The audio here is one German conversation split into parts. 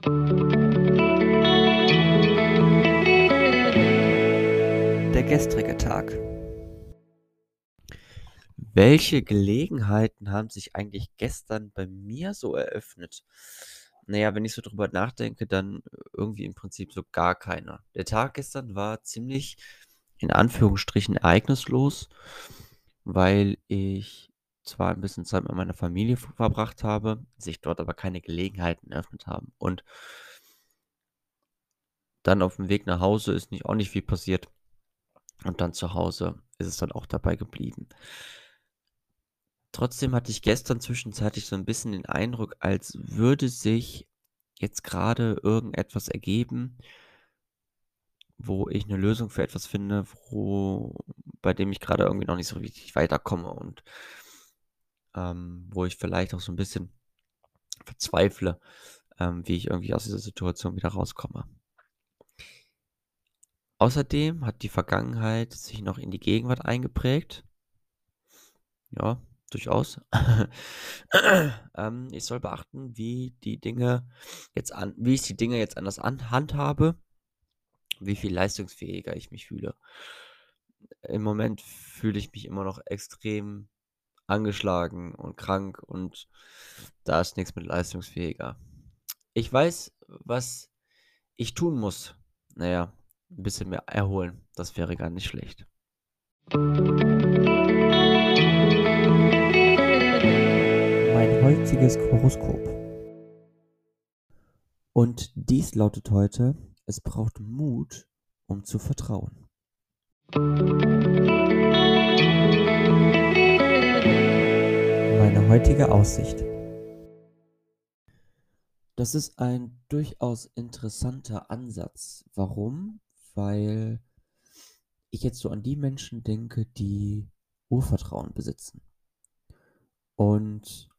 Der gestrige Tag. Welche Gelegenheiten haben sich eigentlich gestern bei mir so eröffnet? Naja, wenn ich so drüber nachdenke, dann irgendwie im Prinzip so gar keiner. Der Tag gestern war ziemlich in Anführungsstrichen ereignislos, weil ich zwar ein bisschen Zeit mit meiner Familie verbracht habe, sich dort aber keine Gelegenheiten eröffnet haben. Und dann auf dem Weg nach Hause ist nicht, auch nicht viel passiert. Und dann zu Hause ist es dann auch dabei geblieben. Trotzdem hatte ich gestern zwischenzeitlich so ein bisschen den Eindruck, als würde sich jetzt gerade irgendetwas ergeben, wo ich eine Lösung für etwas finde, wo bei dem ich gerade irgendwie noch nicht so richtig weiterkomme und, ähm, wo ich vielleicht auch so ein bisschen verzweifle, ähm, wie ich irgendwie aus dieser Situation wieder rauskomme. Außerdem hat die Vergangenheit sich noch in die Gegenwart eingeprägt. Ja, durchaus. Ähm, ich soll beachten, wie die Dinge jetzt an wie ich die Dinge jetzt anders an handhabe, wie viel leistungsfähiger ich mich fühle. Im Moment fühle ich mich immer noch extrem angeschlagen und krank und da ist nichts mit leistungsfähiger. Ich weiß, was ich tun muss. Naja, ein bisschen mehr erholen. Das wäre gar nicht schlecht. Mein heutiges Horoskop. Und dies lautet heute, es braucht Mut, um zu vertrauen. Heutige Aussicht. Das ist ein durchaus interessanter Ansatz. Warum? Weil ich jetzt so an die Menschen denke, die Urvertrauen besitzen. Und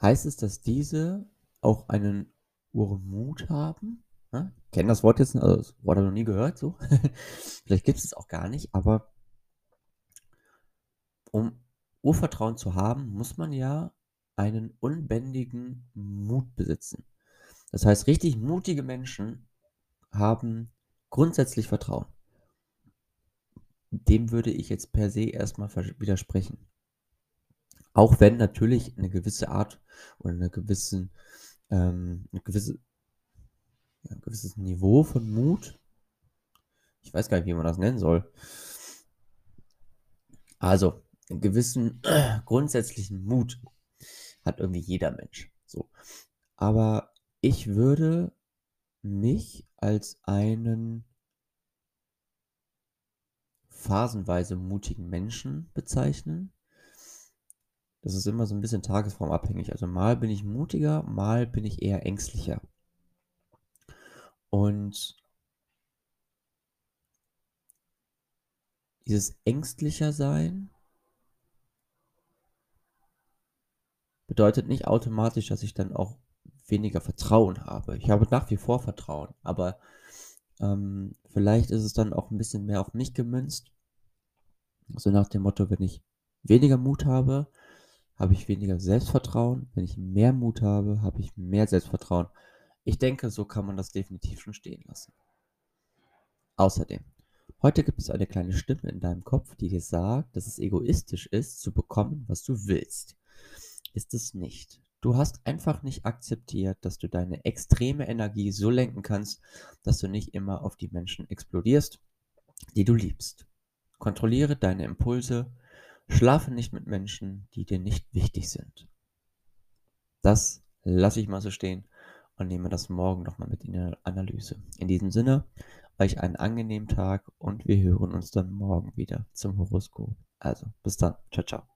heißt es, dass diese auch einen Urmut haben? Ja, kennen das Wort jetzt, also das Wort habe ich noch nie gehört, so. Vielleicht gibt es es auch gar nicht, aber um Urvertrauen zu haben, muss man ja einen unbändigen Mut besitzen. Das heißt, richtig mutige Menschen haben grundsätzlich Vertrauen. Dem würde ich jetzt per se erstmal widersprechen. Auch wenn natürlich eine gewisse Art oder eine gewissen, ähm, eine gewisse, ja, ein gewisses Niveau von Mut, ich weiß gar nicht, wie man das nennen soll. Also, einen gewissen äh, grundsätzlichen Mut hat irgendwie jeder Mensch. So. Aber ich würde mich als einen phasenweise mutigen Menschen bezeichnen. Das ist immer so ein bisschen tagesformabhängig. Also mal bin ich mutiger, mal bin ich eher ängstlicher. Und dieses ängstlicher sein bedeutet nicht automatisch, dass ich dann auch weniger Vertrauen habe. Ich habe nach wie vor Vertrauen, aber ähm, vielleicht ist es dann auch ein bisschen mehr auf mich gemünzt. So nach dem Motto, wenn ich weniger Mut habe, habe ich weniger Selbstvertrauen. Wenn ich mehr Mut habe, habe ich mehr Selbstvertrauen. Ich denke, so kann man das definitiv schon stehen lassen. Außerdem, heute gibt es eine kleine Stimme in deinem Kopf, die dir sagt, dass es egoistisch ist, zu bekommen, was du willst. Ist es nicht. Du hast einfach nicht akzeptiert, dass du deine extreme Energie so lenken kannst, dass du nicht immer auf die Menschen explodierst, die du liebst. Kontrolliere deine Impulse, schlafe nicht mit Menschen, die dir nicht wichtig sind. Das lasse ich mal so stehen und nehme das morgen nochmal mit in die Analyse. In diesem Sinne, euch einen angenehmen Tag und wir hören uns dann morgen wieder zum Horoskop. Also, bis dann. Ciao, ciao.